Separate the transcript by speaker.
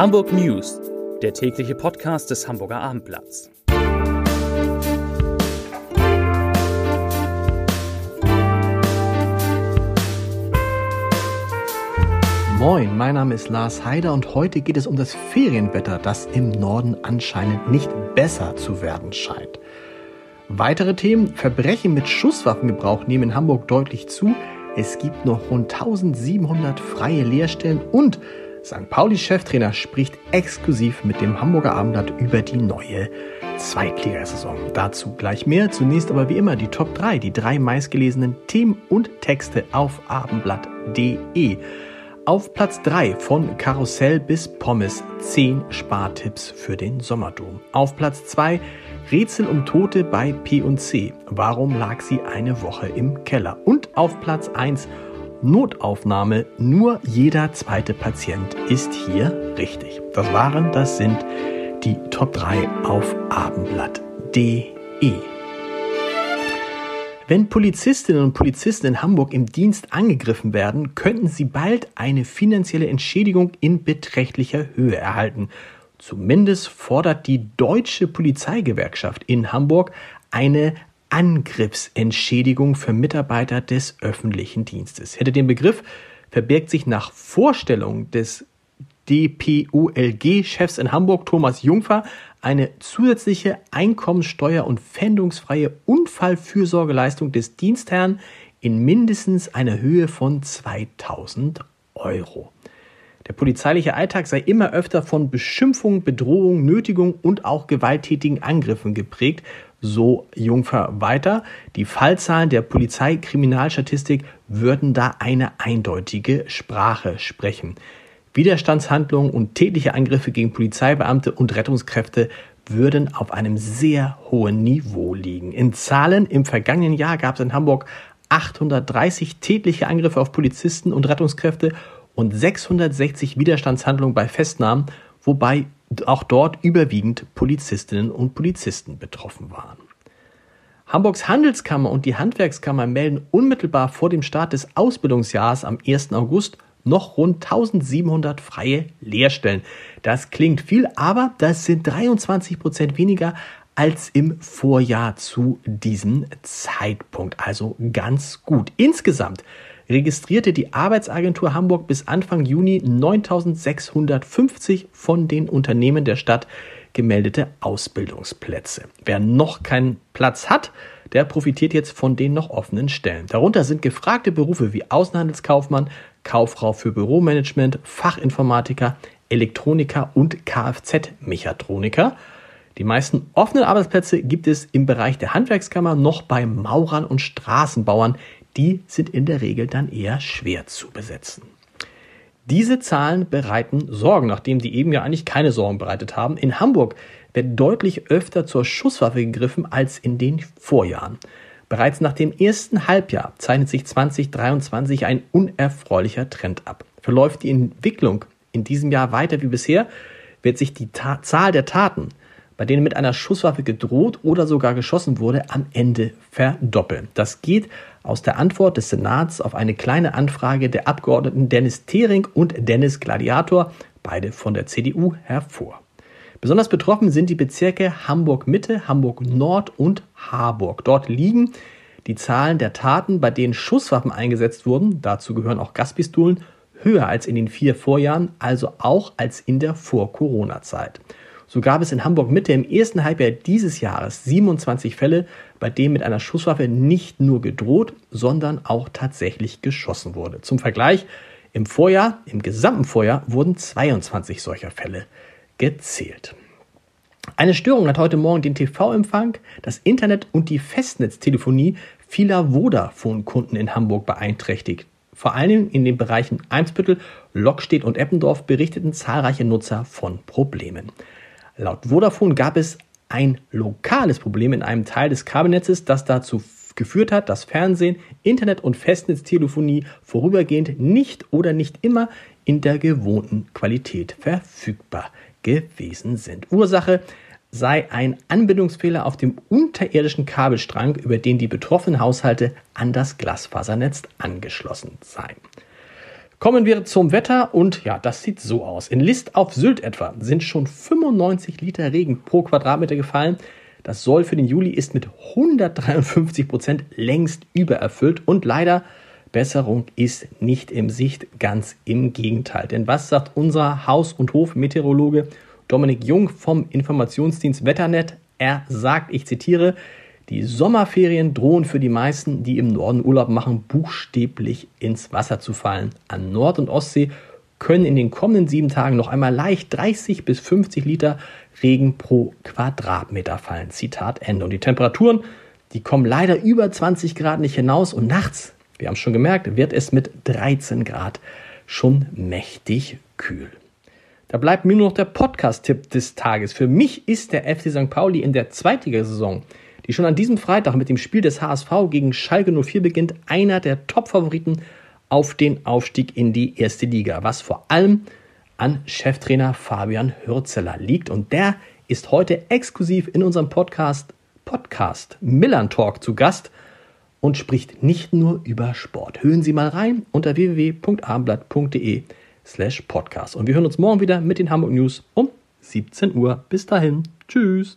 Speaker 1: Hamburg News, der tägliche Podcast des Hamburger Abendblatts.
Speaker 2: Moin, mein Name ist Lars Heider und heute geht es um das Ferienwetter, das im Norden anscheinend nicht besser zu werden scheint. Weitere Themen, Verbrechen mit Schusswaffengebrauch nehmen in Hamburg deutlich zu, es gibt noch rund 1700 freie Lehrstellen und St. Pauli-Cheftrainer spricht exklusiv mit dem Hamburger Abendblatt über die neue Zweitligasaison. Dazu gleich mehr. Zunächst aber wie immer die Top 3, die drei meistgelesenen Themen und Texte auf abendblatt.de. Auf Platz 3 von Karussell bis Pommes 10 Spartipps für den Sommerdom. Auf Platz 2 Rätsel um Tote bei P&C. Warum lag sie eine Woche im Keller? Und auf Platz 1 Notaufnahme. Nur jeder zweite Patient ist hier richtig. Das waren, das sind die Top 3 auf abendblatt.de. Wenn Polizistinnen und Polizisten in Hamburg im Dienst angegriffen werden, könnten sie bald eine finanzielle Entschädigung in beträchtlicher Höhe erhalten. Zumindest fordert die Deutsche Polizeigewerkschaft in Hamburg eine Angriffsentschädigung für Mitarbeiter des öffentlichen Dienstes. Hinter dem Begriff verbirgt sich nach Vorstellung des DPULG-Chefs in Hamburg, Thomas Jungfer, eine zusätzliche einkommenssteuer- und pfändungsfreie Unfallfürsorgeleistung des Dienstherrn in mindestens einer Höhe von 2000 Euro. Der polizeiliche Alltag sei immer öfter von Beschimpfung, Bedrohung, Nötigung und auch gewalttätigen Angriffen geprägt, so Jungfer weiter. Die Fallzahlen der Polizeikriminalstatistik würden da eine eindeutige Sprache sprechen. Widerstandshandlungen und tätliche Angriffe gegen Polizeibeamte und Rettungskräfte würden auf einem sehr hohen Niveau liegen. In Zahlen im vergangenen Jahr gab es in Hamburg 830 tätliche Angriffe auf Polizisten und Rettungskräfte und 660 Widerstandshandlungen bei Festnahmen, wobei auch dort überwiegend Polizistinnen und Polizisten betroffen waren. Hamburgs Handelskammer und die Handwerkskammer melden unmittelbar vor dem Start des Ausbildungsjahres am 1. August noch rund 1700 freie Lehrstellen. Das klingt viel, aber das sind 23 Prozent weniger als im Vorjahr zu diesem Zeitpunkt. Also ganz gut. Insgesamt registrierte die Arbeitsagentur Hamburg bis Anfang Juni 9650 von den Unternehmen der Stadt gemeldete Ausbildungsplätze. Wer noch keinen Platz hat, der profitiert jetzt von den noch offenen Stellen. Darunter sind gefragte Berufe wie Außenhandelskaufmann, Kauffrau für Büromanagement, Fachinformatiker, Elektroniker und Kfz-Mechatroniker. Die meisten offenen Arbeitsplätze gibt es im Bereich der Handwerkskammer noch bei Maurern und Straßenbauern, die sind in der Regel dann eher schwer zu besetzen. Diese Zahlen bereiten Sorgen, nachdem die eben ja eigentlich keine Sorgen bereitet haben. In Hamburg wird deutlich öfter zur Schusswaffe gegriffen als in den Vorjahren. Bereits nach dem ersten Halbjahr zeichnet sich 2023 ein unerfreulicher Trend ab. Verläuft die Entwicklung in diesem Jahr weiter wie bisher, wird sich die Ta Zahl der Taten bei denen mit einer Schusswaffe gedroht oder sogar geschossen wurde, am Ende verdoppeln. Das geht aus der Antwort des Senats auf eine kleine Anfrage der Abgeordneten Dennis Thering und Dennis Gladiator, beide von der CDU, hervor. Besonders betroffen sind die Bezirke Hamburg Mitte, Hamburg Nord und Harburg. Dort liegen die Zahlen der Taten, bei denen Schusswaffen eingesetzt wurden, dazu gehören auch Gaspistolen, höher als in den vier Vorjahren, also auch als in der Vor-Corona-Zeit. So gab es in Hamburg Mitte im ersten Halbjahr dieses Jahres 27 Fälle, bei denen mit einer Schusswaffe nicht nur gedroht, sondern auch tatsächlich geschossen wurde. Zum Vergleich, im Vorjahr, im gesamten Vorjahr wurden 22 solcher Fälle gezählt. Eine Störung hat heute Morgen den TV-Empfang, das Internet und die Festnetztelefonie vieler Vodafone-Kunden in Hamburg beeinträchtigt. Vor allem in den Bereichen Eimsbüttel, Lockstedt und Eppendorf berichteten zahlreiche Nutzer von Problemen. Laut Vodafone gab es ein lokales Problem in einem Teil des Kabelnetzes, das dazu geführt hat, dass Fernsehen, Internet und Festnetztelefonie vorübergehend nicht oder nicht immer in der gewohnten Qualität verfügbar gewesen sind. Ursache sei ein Anbindungsfehler auf dem unterirdischen Kabelstrang, über den die betroffenen Haushalte an das Glasfasernetz angeschlossen seien. Kommen wir zum Wetter und ja, das sieht so aus. In List auf Sylt etwa sind schon 95 Liter Regen pro Quadratmeter gefallen. Das Soll für den Juli ist mit 153 Prozent längst übererfüllt und leider Besserung ist nicht im Sicht, ganz im Gegenteil. Denn was sagt unser Haus- und Hofmeteorologe Dominik Jung vom Informationsdienst Wetternet? Er sagt, ich zitiere, die Sommerferien drohen für die meisten, die im Norden Urlaub machen, buchstäblich ins Wasser zu fallen. An Nord- und Ostsee können in den kommenden sieben Tagen noch einmal leicht 30 bis 50 Liter Regen pro Quadratmeter fallen. Zitat Ende. Und die Temperaturen, die kommen leider über 20 Grad nicht hinaus und nachts, wir haben es schon gemerkt, wird es mit 13 Grad schon mächtig kühl. Da bleibt mir nur noch der Podcast-Tipp des Tages. Für mich ist der FC St. Pauli in der Zweitligasaison saison die schon an diesem Freitag mit dem Spiel des HSV gegen Schalke 04 beginnt, einer der Top-Favoriten auf den Aufstieg in die erste Liga, was vor allem an Cheftrainer Fabian Hürzeler liegt. Und der ist heute exklusiv in unserem Podcast Podcast Millern Talk zu Gast und spricht nicht nur über Sport. Hören Sie mal rein unter www.abendblatt.de slash podcast. Und wir hören uns morgen wieder mit den Hamburg News um 17 Uhr. Bis dahin. Tschüss.